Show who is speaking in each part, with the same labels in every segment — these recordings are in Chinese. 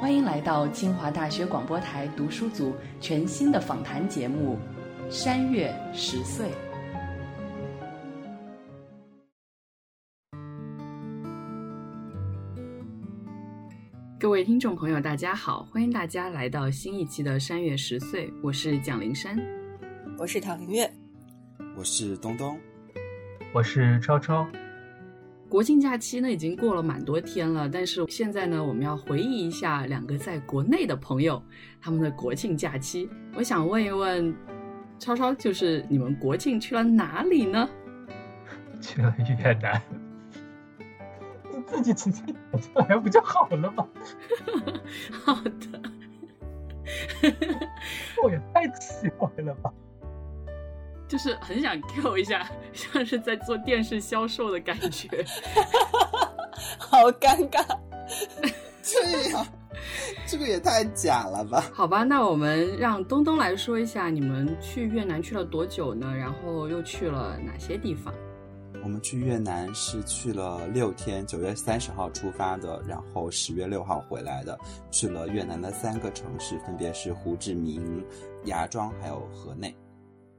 Speaker 1: 欢迎来到清华大学广播台读书组全新的访谈节目《山月十岁》。各位听众朋友，大家好，欢迎大家来到新一期的《山月十岁》，我是蒋灵山，
Speaker 2: 我是唐林月，
Speaker 3: 我是东东，
Speaker 4: 我是超超。
Speaker 1: 国庆假期呢已经过了蛮多天了，但是现在呢，我们要回忆一下两个在国内的朋友他们的国庆假期。我想问一问，超超，就是你们国庆去了哪里呢？
Speaker 4: 去了越南。你自己直接讲出来不就好了吗？
Speaker 1: 好的。
Speaker 4: 我也太奇怪了吧。
Speaker 1: 就是很想 Q 一下，像是在做电视销售的感觉，
Speaker 2: 好尴尬。
Speaker 3: 这样，这个也太假了吧？
Speaker 1: 好吧，那我们让东东来说一下，你们去越南去了多久呢？然后又去了哪些地方？
Speaker 3: 我们去越南是去了六天，九月三十号出发的，然后十月六号回来的。去了越南的三个城市，分别是胡志明、芽庄还有河内。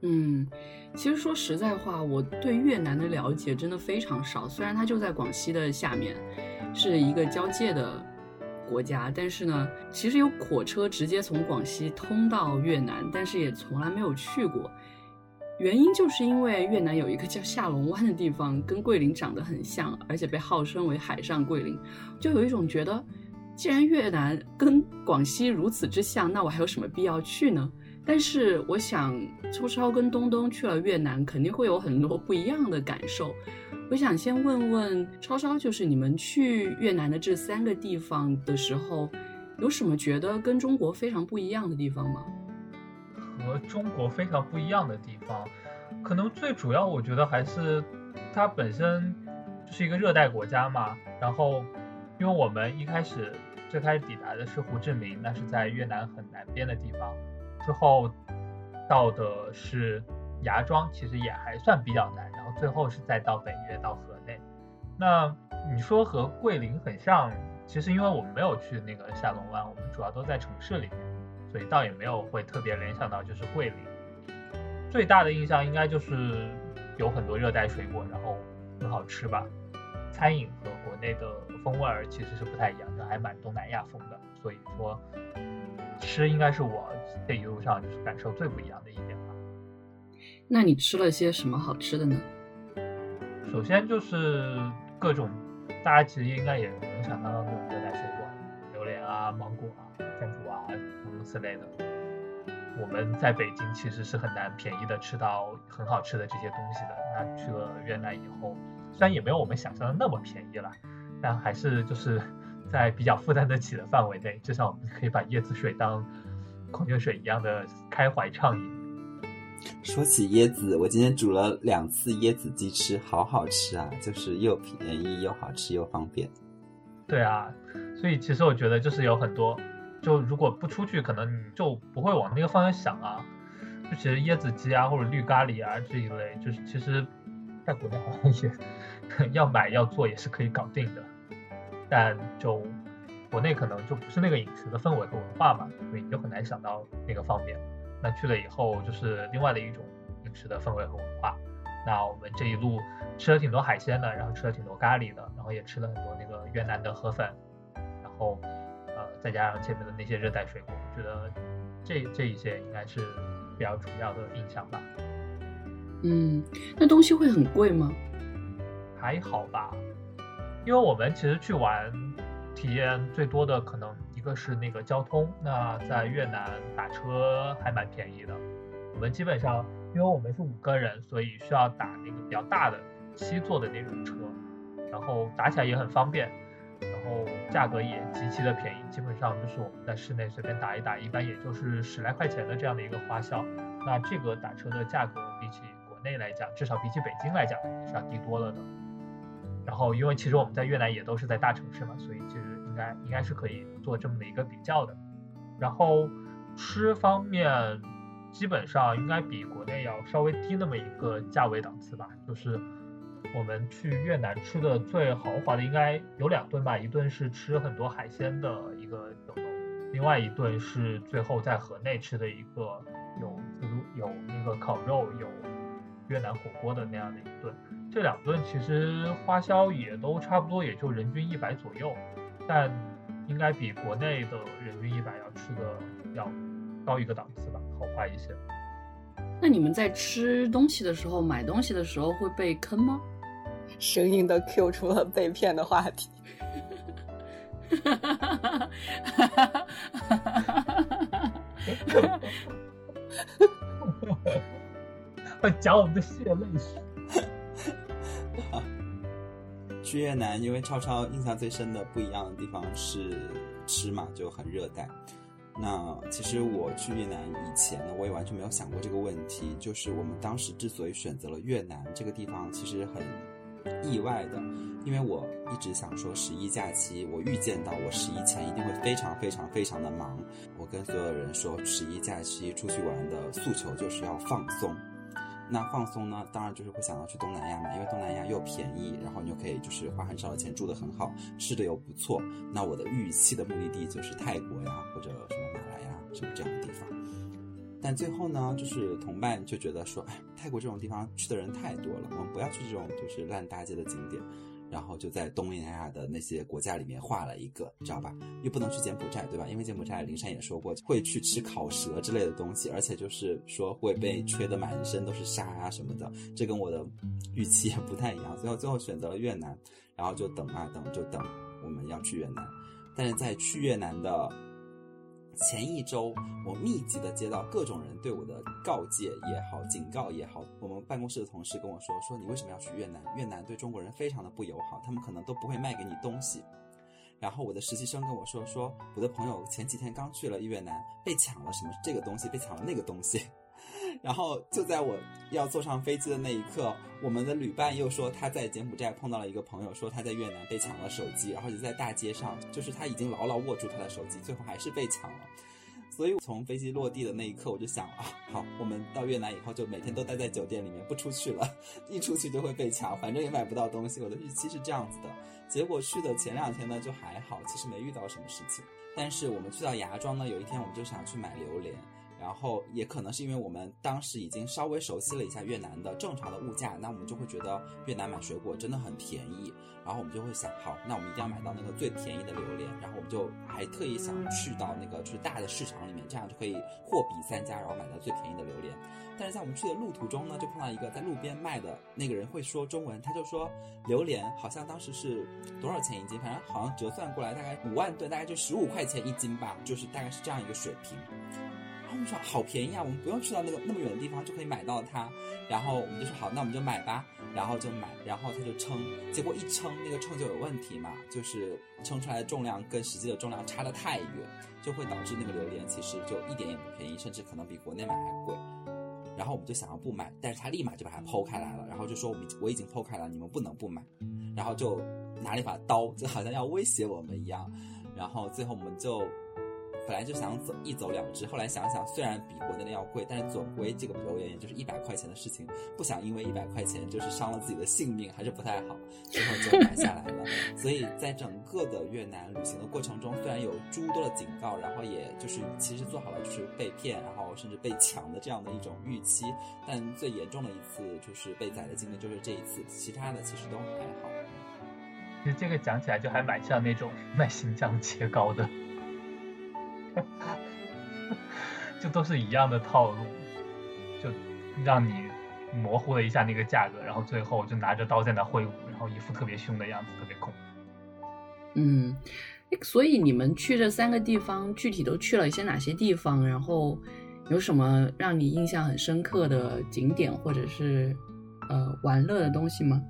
Speaker 1: 嗯，其实说实在话，我对越南的了解真的非常少。虽然它就在广西的下面，是一个交界的国家，但是呢，其实有火车直接从广西通到越南，但是也从来没有去过。原因就是因为越南有一个叫下龙湾的地方，跟桂林长得很像，而且被号称为海上桂林，就有一种觉得，既然越南跟广西如此之像，那我还有什么必要去呢？但是我想，超超跟东东去了越南，肯定会有很多不一样的感受。我想先问问超超，就是你们去越南的这三个地方的时候，有什么觉得跟中国非常不一样的地方吗？
Speaker 4: 和中国非常不一样的地方，可能最主要，我觉得还是它本身就是一个热带国家嘛。然后，因为我们一开始最开始抵达的是胡志明，那是在越南很南边的地方。之后到的是芽庄，其实也还算比较难。然后最后是再到北越到河内。那你说和桂林很像，其实因为我们没有去那个下龙湾，我们主要都在城市里面，所以倒也没有会特别联想到就是桂林。最大的印象应该就是有很多热带水果，然后很好吃吧。餐饮和国内的风味儿其实是不太一样的，还蛮东南亚风的。所以说。吃应该是我这一路上就是感受最不一样的一点吧。
Speaker 1: 那你吃了些什么好吃的呢？
Speaker 4: 首先就是各种大家其实应该也能想到的各种热带水果，榴莲啊、芒果啊、山竹啊诸如此类的。我们在北京其实是很难便宜的吃到很好吃的这些东西的。那去了越南以后，虽然也没有我们想象的那么便宜了，但还是就是。在比较负担得起的范围内，至少我们可以把椰子水当矿泉水一样的开怀畅饮。
Speaker 3: 说起椰子，我今天煮了两次椰子鸡吃，好好吃啊！就是又便宜又好吃又方便。
Speaker 4: 对啊，所以其实我觉得就是有很多，就如果不出去，可能你就不会往那个方向想啊。就其实椰子鸡啊或者绿咖喱啊这一类，就是其实在国内好像也 要买要做也是可以搞定的。但就国内可能就不是那个饮食的氛围和文化嘛，所以你就很难想到那个方面。那去了以后就是另外的一种饮食的氛围和文化。那我们这一路吃了挺多海鲜的，然后吃了挺多咖喱的，然后也吃了很多那个越南的河粉，然后呃再加上前面的那些热带水果，我觉得这这一些应该是比较主要的印象吧。
Speaker 1: 嗯，那东西会很贵吗？
Speaker 4: 还好吧。因为我们其实去玩，体验最多的可能一个是那个交通。那在越南打车还蛮便宜的。我们基本上，因为我们是五个人，所以需要打那个比较大的七座的那种车，然后打起来也很方便，然后价格也极其的便宜。基本上就是我们在室内随便打一打，一般也就是十来块钱的这样的一个花销。那这个打车的价格比起国内来讲，至少比起北京来讲是要低多了的。然后，因为其实我们在越南也都是在大城市嘛，所以其实应该应该是可以做这么的一个比较的。然后吃方面，基本上应该比国内要稍微低那么一个价位档次吧。就是我们去越南吃的最豪华的应该有两顿吧，一顿是吃很多海鲜的一个酒楼，另外一顿是最后在河内吃的一个有自助有那个烤肉有越南火锅的那样的一顿。这两顿其实花销也都差不多，也就人均一百左右，但应该比国内的人均一百要吃的要高一个档次吧，豪华一些。
Speaker 1: 那你们在吃东西的时候、买东西的时候会被坑吗？
Speaker 5: 生硬的 Q 出了被骗的话题。
Speaker 1: 哈哈哈哈哈！
Speaker 4: 哈讲我们的血泪史。
Speaker 3: 去越南，因为超超印象最深的不一样的地方是吃嘛，就很热带。那其实我去越南以前呢，我也完全没有想过这个问题。就是我们当时之所以选择了越南这个地方，其实很意外的，因为我一直想说十一假期，我预见到我十一前一定会非常非常非常的忙。我跟所有人说，十一假期出去玩的诉求就是要放松。那放松呢，当然就是会想到去东南亚嘛，因为东南亚又便宜，然后你就可以就是花很少的钱住得很好，吃的又不错。那我的预期的目的地就是泰国呀，或者什么马来呀，什么这样的地方。但最后呢，就是同伴就觉得说，哎，泰国这种地方去的人太多了，我们不要去这种就是烂大街的景点。然后就在东南亚的那些国家里面画了一个，知道吧？又不能去柬埔寨，对吧？因为柬埔寨林珊也说过会去吃烤蛇之类的东西，而且就是说会被吹得满身都是沙啊什么的，这跟我的预期也不太一样。最后最后选择了越南，然后就等啊等，就等我们要去越南。但是在去越南的。前一周，我密集的接到各种人对我的告诫也好，警告也好。我们办公室的同事跟我说：“说你为什么要去越南？越南对中国人非常的不友好，他们可能都不会卖给你东西。”然后我的实习生跟我说：“说我的朋友前几天刚去了越南，被抢了什么这个东西，被抢了那个东西。”然后就在我要坐上飞机的那一刻，我们的旅伴又说他在柬埔寨碰到了一个朋友，说他在越南被抢了手机，然后就在大街上，就是他已经牢牢握住他的手机，最后还是被抢了。所以从飞机落地的那一刻，我就想啊，好，我们到越南以后就每天都待在酒店里面不出去了，一出去就会被抢，反正也买不到东西。我的预期是这样子的，结果去的前两天呢就还好，其实没遇到什么事情。但是我们去到芽庄呢，有一天我们就想去买榴莲。然后也可能是因为我们当时已经稍微熟悉了一下越南的正常的物价，那我们就会觉得越南买水果真的很便宜。然后我们就会想，好，那我们一定要买到那个最便宜的榴莲。然后我们就还特意想去到那个就是大的市场里面，这样就可以货比三家，然后买到最便宜的榴莲。但是在我们去的路途中呢，就碰到一个在路边卖的那个人会说中文，他就说榴莲好像当时是多少钱一斤，反正好像折算过来大概五万吨，大概就十五块钱一斤吧，就是大概是这样一个水平。他们说好便宜啊，我们不用去到那个那么远的地方就可以买到它。然后我们就说好，那我们就买吧。然后就买，然后他就称，结果一称那个秤就有问题嘛，就是称出来的重量跟实际的重量差得太远，就会导致那个榴莲其实就一点也不便宜，甚至可能比国内买还贵。然后我们就想要不买，但是他立马就把它剖开来了，然后就说我们我已经剖开了，你们不能不买。然后就拿了一把刀，就好像要威胁我们一样。然后最后我们就。本来就想走一走了之，后来想想，虽然比国内的要贵，但是总归这个榴莲也就是一百块钱的事情，不想因为一百块钱就是伤了自己的性命，还是不太好，最后就买下来了。所以在整个的越南旅行的过程中，虽然有诸多的警告，然后也就是其实做好了就是被骗，然后甚至被抢的这样的一种预期，但最严重的一次就是被宰的经历就是这一次，其他的其实都还好。
Speaker 4: 其实这个讲起来就还蛮像那种卖新疆切糕的。就都是一样的套路，就让你模糊了一下那个价格，然后最后就拿着刀在那挥舞，然后一副特别凶的样子，特别恐怖。
Speaker 1: 嗯，所以你们去这三个地方，具体都去了一些哪些地方？然后有什么让你印象很深刻的景点，或者是呃玩乐的东西吗？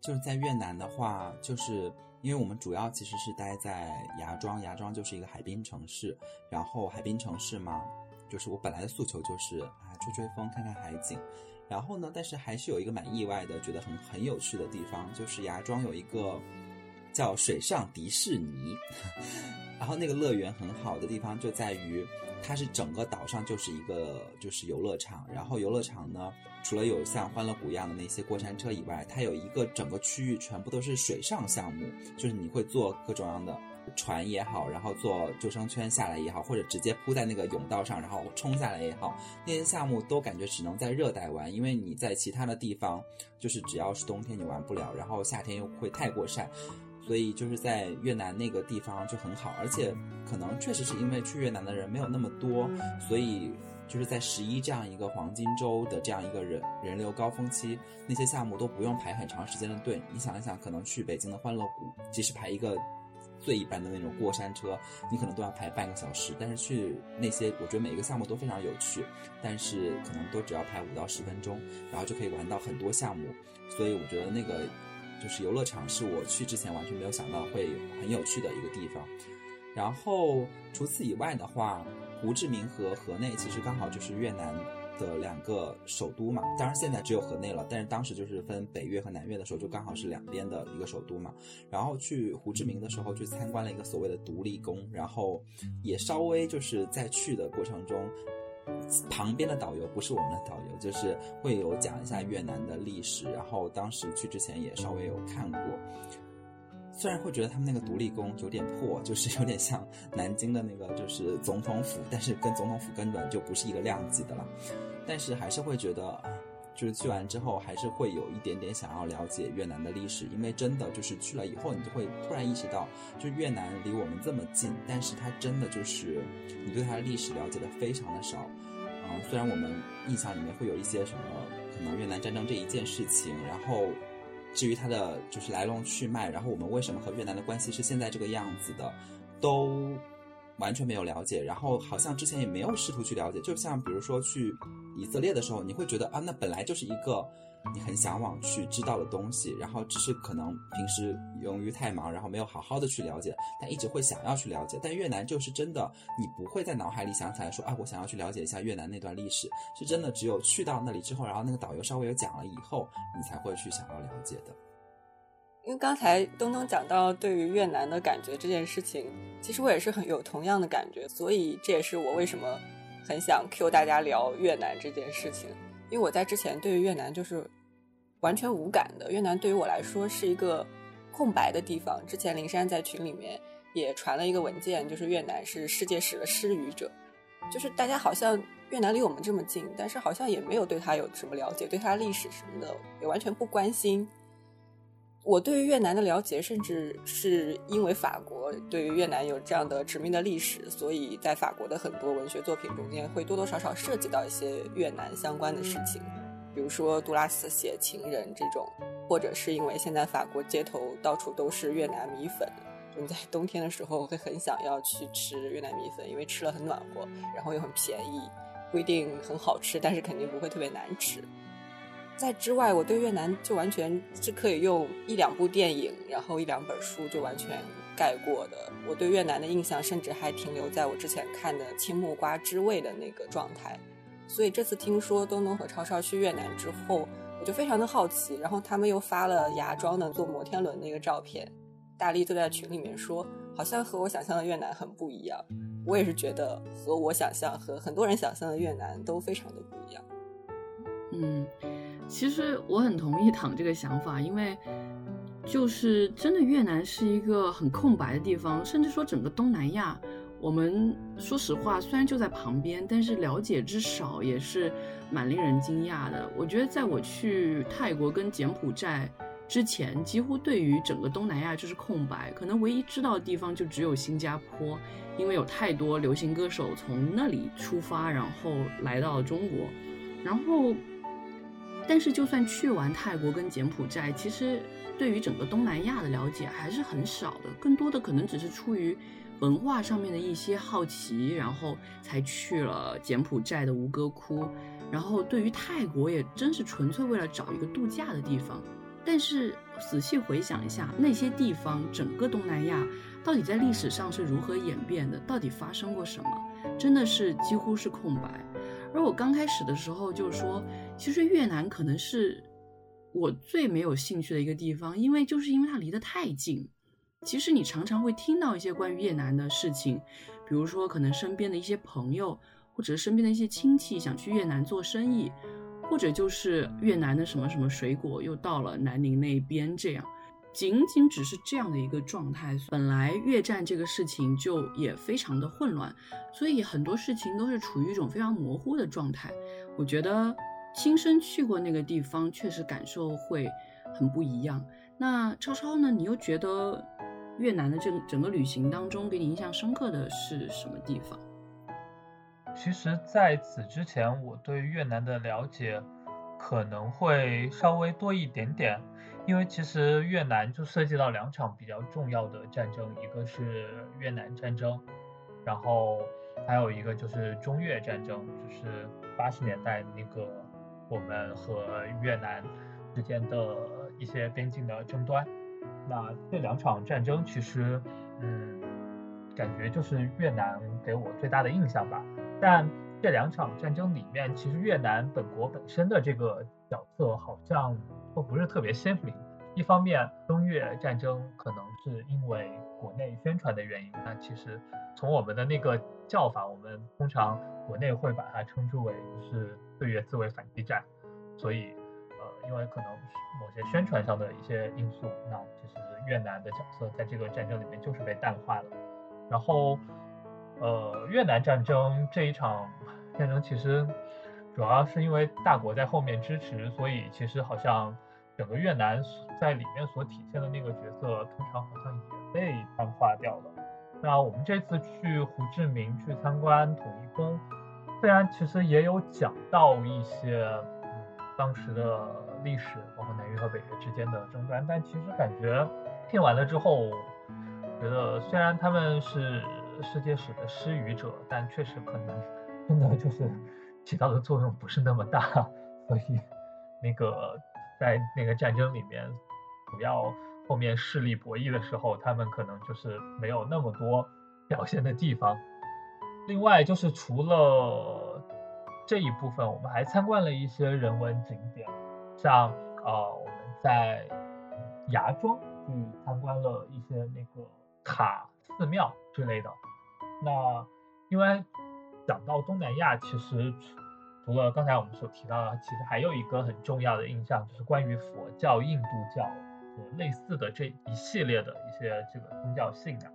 Speaker 3: 就是在越南的话，就是。因为我们主要其实是待在芽庄，芽庄就是一个海滨城市，然后海滨城市嘛，就是我本来的诉求就是啊吹吹风看看海景，然后呢，但是还是有一个蛮意外的，觉得很很有趣的地方，就是芽庄有一个叫水上迪士尼，然后那个乐园很好的地方就在于。它是整个岛上就是一个就是游乐场，然后游乐场呢，除了有像欢乐谷一样的那些过山车以外，它有一个整个区域全部都是水上项目，就是你会坐各种样的船也好，然后坐救生圈下来也好，或者直接铺在那个泳道上然后冲下来也好，那些项目都感觉只能在热带玩，因为你在其他的地方就是只要是冬天你玩不了，然后夏天又会太过晒。所以就是在越南那个地方就很好，而且可能确实是因为去越南的人没有那么多，所以就是在十一这样一个黄金周的这样一个人人流高峰期，那些项目都不用排很长时间的队。你想一想，可能去北京的欢乐谷，即使排一个最一般的那种过山车，你可能都要排半个小时。但是去那些，我觉得每一个项目都非常有趣，但是可能都只要排五到十分钟，然后就可以玩到很多项目。所以我觉得那个。就是游乐场是我去之前完全没有想到会很有趣的一个地方，然后除此以外的话，胡志明和河内其实刚好就是越南的两个首都嘛。当然现在只有河内了，但是当时就是分北越和南越的时候，就刚好是两边的一个首都嘛。然后去胡志明的时候，去参观了一个所谓的独立宫，然后也稍微就是在去的过程中。旁边的导游不是我们的导游，就是会有讲一下越南的历史。然后当时去之前也稍微有看过，虽然会觉得他们那个独立宫有点破，就是有点像南京的那个就是总统府，但是跟总统府根本就不是一个量级的了。但是还是会觉得，就是去完之后还是会有一点点想要了解越南的历史，因为真的就是去了以后，你就会突然意识到，就越南离我们这么近，但是它真的就是你对它的历史了解的非常的少。啊虽然我们印象里面会有一些什么可能越南战争这一件事情，然后至于它的就是来龙去脉，然后我们为什么和越南的关系是现在这个样子的，都完全没有了解。然后好像之前也没有试图去了解。就像比如说去以色列的时候，你会觉得啊，那本来就是一个。你很向往去知道的东西，然后只是可能平时由于太忙，然后没有好好的去了解，但一直会想要去了解。但越南就是真的，你不会在脑海里想起来说，啊，我想要去了解一下越南那段历史，是真的只有去到那里之后，然后那个导游稍微有讲了以后，你才会去想要了解的。
Speaker 5: 因为刚才东东讲到对于越南的感觉这件事情，其实我也是很有同样的感觉，所以这也是我为什么很想 Q 大家聊越南这件事情。因为我在之前对于越南就是完全无感的，越南对于我来说是一个空白的地方。之前林珊在群里面也传了一个文件，就是越南是世界史的失语者，就是大家好像越南离我们这么近，但是好像也没有对它有什么了解，对它历史什么的也完全不关心。我对于越南的了解，甚至是因为法国对于越南有这样的殖民的历史，所以在法国的很多文学作品中间会多多少少涉及到一些越南相关的事情，比如说杜拉斯写《情人》这种，或者是因为现在法国街头到处都是越南米粉，就你在冬天的时候会很想要去吃越南米粉，因为吃了很暖和，然后又很便宜，不一定很好吃，但是肯定不会特别难吃。在之外，我对越南就完全是可以用一两部电影，然后一两本书就完全盖过的。我对越南的印象甚至还停留在我之前看的《青木瓜之味》的那个状态。所以这次听说东东和超超去越南之后，我就非常的好奇。然后他们又发了芽庄的坐摩天轮那个照片，大力就在群里面说，好像和我想象的越南很不一样。我也是觉得和我想象和很多人想象的越南都非常的不一样。
Speaker 1: 嗯。其实我很同意躺这个想法，因为就是真的越南是一个很空白的地方，甚至说整个东南亚，我们说实话虽然就在旁边，但是了解之少也是蛮令人惊讶的。我觉得在我去泰国跟柬埔寨之前，几乎对于整个东南亚就是空白，可能唯一知道的地方就只有新加坡，因为有太多流行歌手从那里出发，然后来到中国，然后。但是，就算去完泰国跟柬埔寨，其实对于整个东南亚的了解还是很少的。更多的可能只是出于文化上面的一些好奇，然后才去了柬埔寨的吴哥窟。然后对于泰国，也真是纯粹为了找一个度假的地方。但是仔细回想一下，那些地方，整个东南亚到底在历史上是如何演变的？到底发生过什么？真的是几乎是空白。而我刚开始的时候就说，其实越南可能是我最没有兴趣的一个地方，因为就是因为它离得太近。其实你常常会听到一些关于越南的事情，比如说可能身边的一些朋友，或者身边的一些亲戚想去越南做生意，或者就是越南的什么什么水果又到了南宁那边这样。仅仅只是这样的一个状态，本来越战这个事情就也非常的混乱，所以很多事情都是处于一种非常模糊的状态。我觉得亲身去过那个地方，确实感受会很不一样。那超超呢？你又觉得越南的这整个旅行当中，给你印象深刻的是什么地方？
Speaker 4: 其实，在此之前，我对越南的了解可能会稍微多一点点。因为其实越南就涉及到两场比较重要的战争，一个是越南战争，然后还有一个就是中越战争，就是八十年代那个我们和越南之间的一些边境的争端。那这两场战争其实，嗯，感觉就是越南给我最大的印象吧。但这两场战争里面，其实越南本国本身的这个角色好像。都不是特别鲜明。一方面，中越战争可能是因为国内宣传的原因，那其实从我们的那个叫法，我们通常国内会把它称之为是对越自卫反击战。所以，呃，因为可能某些宣传上的一些因素，那其实越南的角色在这个战争里面就是被淡化了。然后，呃，越南战争这一场战争其实。主要是因为大国在后面支持，所以其实好像整个越南在里面所体现的那个角色，通常好像也被淡化掉了。那我们这次去胡志明去参观统一宫，虽然其实也有讲到一些嗯当时的历史，包括南越和北越之间的争端，但其实感觉听完了之后，觉得虽然他们是世界史的失语者，但确实可能真的就是。起到的作用不是那么大，所以那个在那个战争里面，主要后面势力博弈的时候，他们可能就是没有那么多表现的地方。另外就是除了这一部分，我们还参观了一些人文景点，像呃我们在芽庄去参观了一些那个塔、寺庙之类的。那因为。讲到东南亚，其实除了刚才我们所提到的，其实还有一个很重要的印象，就是关于佛教、印度教和类似的这一系列的一些这个宗教信仰。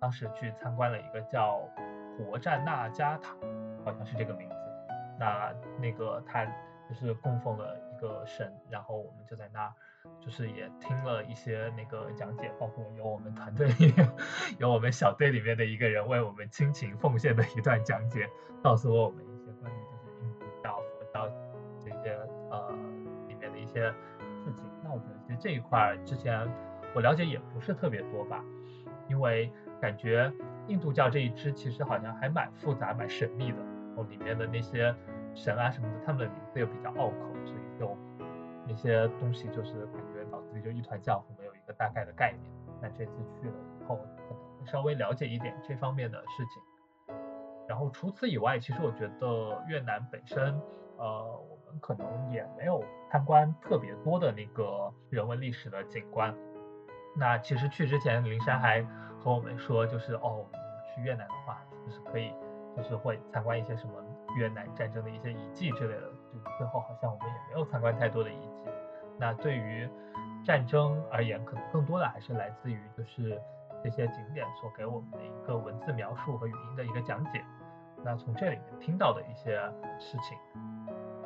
Speaker 4: 当时去参观了一个叫活占那加塔，好像是这个名字。那那个他就是供奉了一个神，然后我们就在那。就是也听了一些那个讲解，包括有我们团队里，有我们小队里面的一个人为我们倾情奉献的一段讲解，告诉了我们一些关于就是印度教、佛教这些呃里面的一些事情。那我觉得这一块之前我了解也不是特别多吧，因为感觉印度教这一支其实好像还蛮复杂、蛮神秘的，然后里面的那些神啊什么的，他们的名字又比较拗口，所以就。那些东西就是感觉脑子里就一团浆糊，没有一个大概的概念。那这次去了以后，可能稍微了解一点这方面的事情。然后除此以外，其实我觉得越南本身，呃，我们可能也没有参观特别多的那个人文历史的景观。那其实去之前，林珊还和我们说，就是哦，去越南的话，就是可以，就是会参观一些什么越南战争的一些遗迹之类的。就最后好像我们也没有参观太多的遗迹。那对于战争而言，可能更多的还是来自于就是这些景点所给我们的一个文字描述和语音的一个讲解。那从这里面听到的一些事情。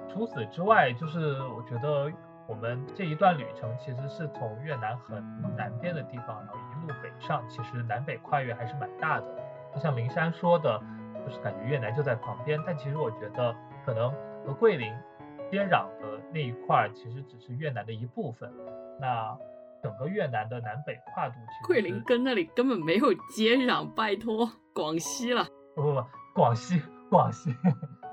Speaker 4: 除此之外，就是我觉得我们这一段旅程其实是从越南很南边的地方，然后路北上，其实南北跨越还是蛮大的。就像灵山说的，就是感觉越南就在旁边，但其实我觉得可能。和桂林接壤的那一块其实只是越南的一部分，那整个越南的南北跨度其实
Speaker 1: 桂林跟那里根本没有接壤，拜托，广西了。
Speaker 4: 不不不，广西广西，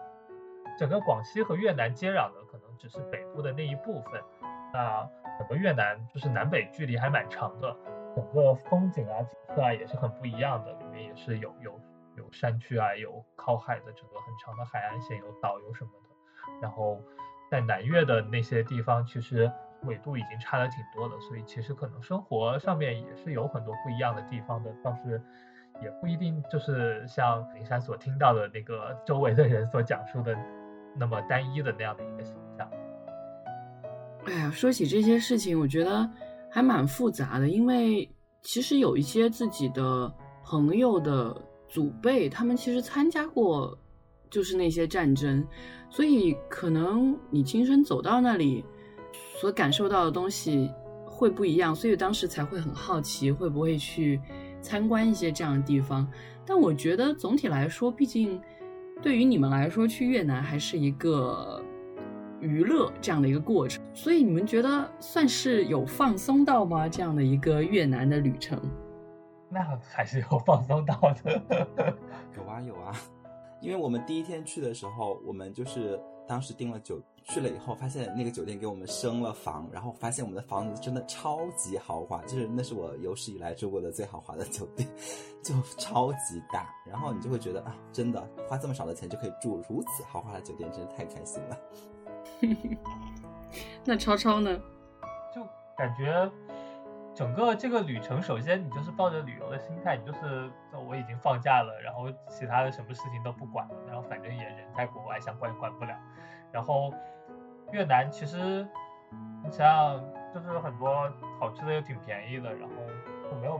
Speaker 4: 整个广西和越南接壤的可能只是北部的那一部分，那整个越南就是南北距离还蛮长的，整个风景啊景色啊也是很不一样的，里面也是有有有山区啊，有靠海的整个很长的海岸线，有岛有什么的。然后在南越的那些地方，其实纬度已经差的挺多的，所以其实可能生活上面也是有很多不一样的地方的，倒是也不一定就是像林山所听到的那个周围的人所讲述的那么单一的那样的一个形象。
Speaker 1: 哎呀，说起这些事情，我觉得还蛮复杂的，因为其实有一些自己的朋友的祖辈，他们其实参加过，就是那些战争，所以可能你亲身走到那里，所感受到的东西会不一样，所以当时才会很好奇，会不会去参观一些这样的地方。但我觉得总体来说，毕竟对于你们来说，去越南还是一个。娱乐这样的一个过程，所以你们觉得算是有放松到吗？这样的一个越南的旅程，
Speaker 4: 那还是有放松到的。
Speaker 3: 有啊有啊，因为我们第一天去的时候，我们就是当时订了酒，去了以后发现那个酒店给我们升了房，然后发现我们的房子真的超级豪华，就是那是我有史以来住过的最豪华的酒店，就超级大。然后你就会觉得啊，真的花这么少的钱就可以住如此豪华的酒店，真是太开心了。
Speaker 1: 那超超呢？
Speaker 4: 就感觉整个这个旅程，首先你就是抱着旅游的心态，你就是我已经放假了，然后其他的什么事情都不管了，然后反正也人在国外，想管也管不了。然后越南其实你想想，就是很多好吃的又挺便宜的，然后就没有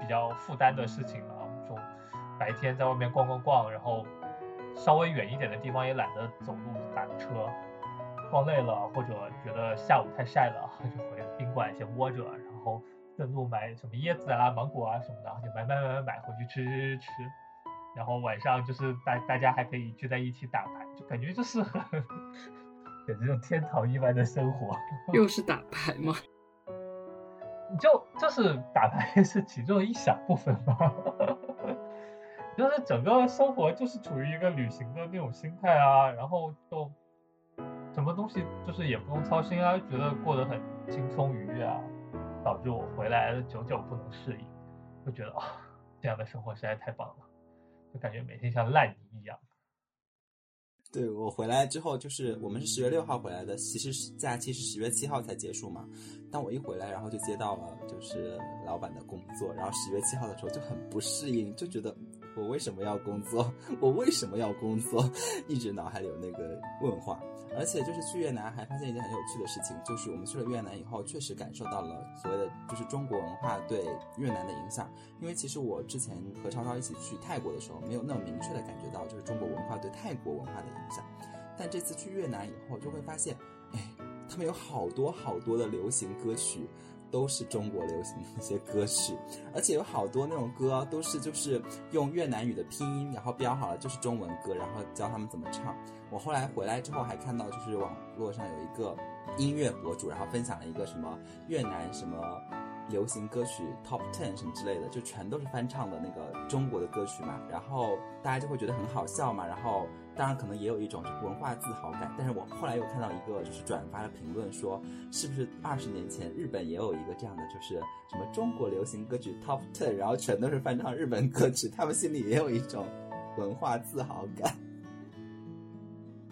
Speaker 4: 比较负担的事情了。就白天在外面逛逛逛，然后稍微远一点的地方也懒得走路打车。逛累了，或者觉得下午太晒了，就回宾馆先窝着，然后顺路买什么椰子啊、芒果啊什么的，就买买买买买回去吃吃吃。然后晚上就是大大家还可以聚在一起打牌，就感觉就是很简直就天堂一般的生活。
Speaker 1: 又是打牌吗？
Speaker 4: 就就是打牌是其中一小部分吧，就是整个生活就是处于一个旅行的那种心态啊，然后就。什么东西就是也不用操心啊，觉得过得很轻松愉悦啊，导致我回来久久不能适应，就觉得啊，这样的生活实在太棒了，就感觉每天像烂泥一样。
Speaker 3: 对我回来之后，就是我们是十月六号回来的，其实假期是十月七号才结束嘛。但我一回来，然后就接到了就是老板的工作，然后十月七号的时候就很不适应，就觉得。我为什么要工作？我为什么要工作？一直脑海里有那个问话。而且就是去越南还发现一件很有趣的事情，就是我们去了越南以后，确实感受到了所谓的就是中国文化对越南的影响。因为其实我之前和超超一起去泰国的时候，没有那么明确的感觉到就是中国文化对泰国文化的影响。但这次去越南以后，就会发现，哎，他们有好多好多的流行歌曲。都是中国流行的一些歌曲，而且有好多那种歌都是就是用越南语的拼音，然后标好了就是中文歌，然后教他们怎么唱。我后来回来之后还看到，就是网络上有一个音乐博主，然后分享了一个什么越南什么。流行歌曲 Top Ten 什么之类的，就全都是翻唱的那个中国的歌曲嘛，然后大家就会觉得很好笑嘛，然后当然可能也有一种文化自豪感。但是我后来又看到一个就是转发的评论说，是不是二十年前日本也有一个这样的，就是什么中国流行歌曲 Top Ten，然后全都是翻唱日本歌曲，他们心里也有一种文化自豪感。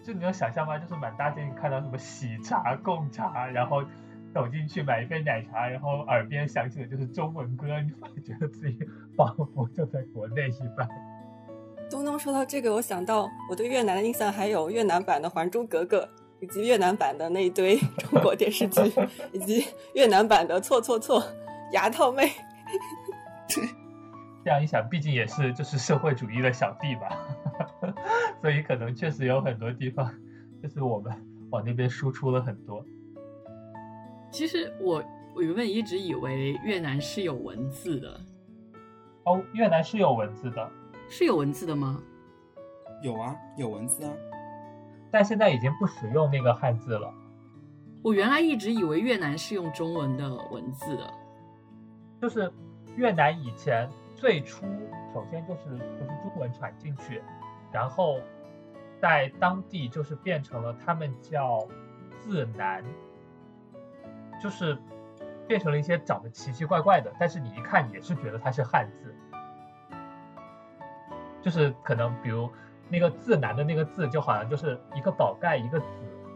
Speaker 4: 就你能想象吗？就是满大街你看到什么喜茶、贡茶，然后。走进去买一杯奶茶，然后耳边响起的就是中文歌，你会觉得自己仿佛就在国内一般。
Speaker 5: 东东说到这个，我想到我对越南的印象还有越南版的《还珠格格》，以及越南版的那一堆 中国电视剧，以及越南版的《错错错》《牙套妹》。
Speaker 4: 这样一想，毕竟也是就是社会主义的小弟吧，所以可能确实有很多地方，就是我们往那边输出了很多。
Speaker 1: 其实我我原本一直以为越南是有文字的，
Speaker 4: 哦，越南是有文字的，
Speaker 1: 是有文字的吗？
Speaker 3: 有啊，有文字啊，
Speaker 4: 但现在已经不使用那个汉字了。
Speaker 1: 我原来一直以为越南是用中文的文字的，
Speaker 4: 就是越南以前最初首先就是就是中文传进去，然后在当地就是变成了他们叫字南。就是变成了一些长得奇奇怪怪的，但是你一看也是觉得它是汉字。
Speaker 6: 就是可能比如那个字难的那个字，就好像就是一个宝盖一个子，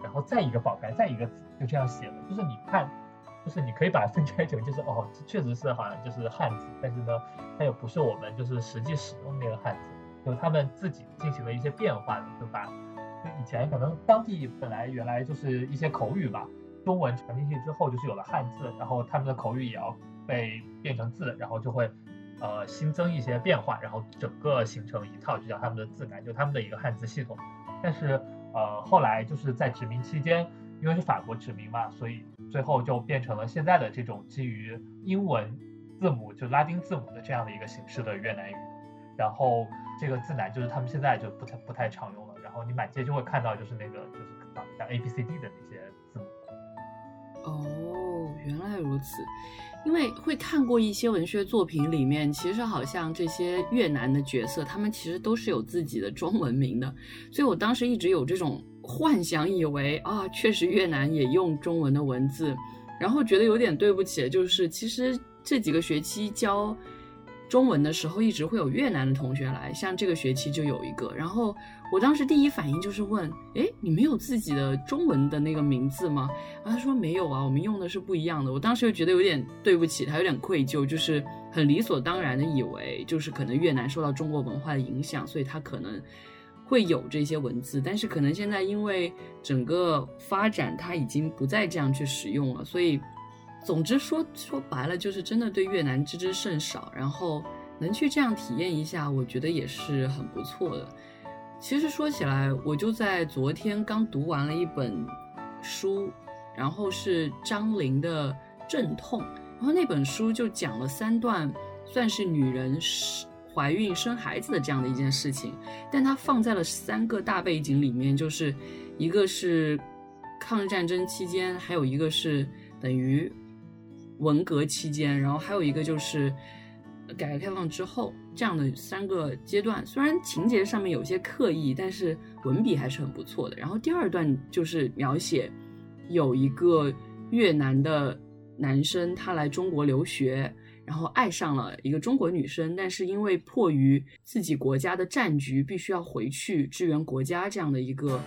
Speaker 6: 然后再一个宝盖再一个子，就这样写的。就是你看，就是你可以把它分拆成，就是哦，确实是好像就是汉字，但是呢，它又不是我们就是实际使用那个汉字，就他们自己进行了一些变化的，就把以前可能当地本来原来就是一些口语吧，中文传进去之后就是有了汉字，然后他们的口语也要被变成字，然后就会。呃，新增一些变化，然后整个形成一套，就叫他们的字感，就他们的一个汉字系统。但是，呃，后来就是在殖民期间，因为是法国殖民嘛，所以最后就变成了现在的这种基于英文字母，就拉丁字母的这样的一个形式的越南语。然后这个字难就是他们现在就不太不太常用了。然后你满街就会看到就是那个就是像 A B C D 的那些
Speaker 1: 在。如此。因为会看过一些文学作品，里面其实好像这些越南的角色，他们其实都是有自己的中文名的，所以我当时一直有这种幻想，以为啊，确实越南也用中文的文字，然后觉得有点对不起，就是其实这几个学期教。中文的时候一直会有越南的同学来，像这个学期就有一个。然后我当时第一反应就是问：哎，你们有自己的中文的那个名字吗？然后他说没有啊，我们用的是不一样的。我当时就觉得有点对不起他，有点愧疚，就是很理所当然的以为，就是可能越南受到中国文化的影响，所以他可能会有这些文字。但是可能现在因为整个发展，他已经不再这样去使用了，所以。总之说说白了，就是真的对越南知之甚少，然后能去这样体验一下，我觉得也是很不错的。其实说起来，我就在昨天刚读完了一本书，然后是张玲的《阵痛》，然后那本书就讲了三段，算是女人怀孕生孩子的这样的一件事情，但它放在了三个大背景里面，就是一个是抗日战争期间，还有一个是等于。文革期间，然后还有一个就是改革开放之后这样的三个阶段，虽然情节上面有些刻意，但是文笔还是很不错的。然后第二段就是描写有一个越南的男生，他来中国留学，然后爱上了一个中国女生，但是因为迫于自己国家的战局，必须要回去支援国家这样的一个。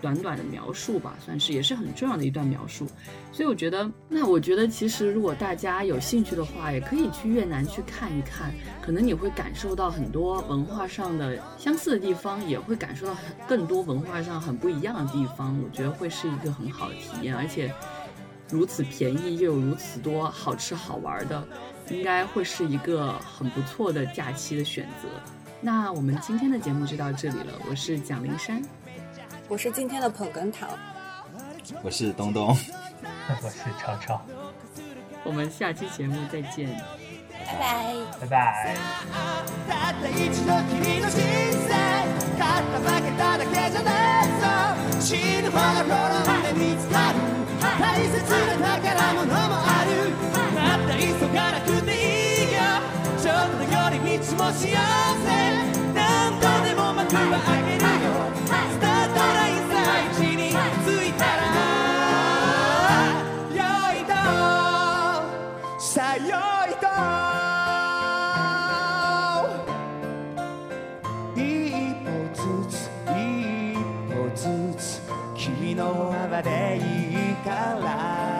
Speaker 1: 短短的描述吧，算是也是很重要的一段描述，所以我觉得，那我觉得其实如果大家有兴趣的话，也可以去越南去看一看，可能你会感受到很多文化上的相似的地方，也会感受到很更多文化上很不一样的地方，我觉得会是一个很好的体验，而且如此便宜又有如此多好吃好玩的，应该会是一个很不错的假期的选择。那我们今天的节目就到这里了，我是蒋灵山。
Speaker 5: 我是今天的捧哏糖，
Speaker 3: 我是东东，
Speaker 6: 我是超超。
Speaker 1: 我们下期节目再见，
Speaker 5: 拜拜
Speaker 6: 拜拜。までいいから。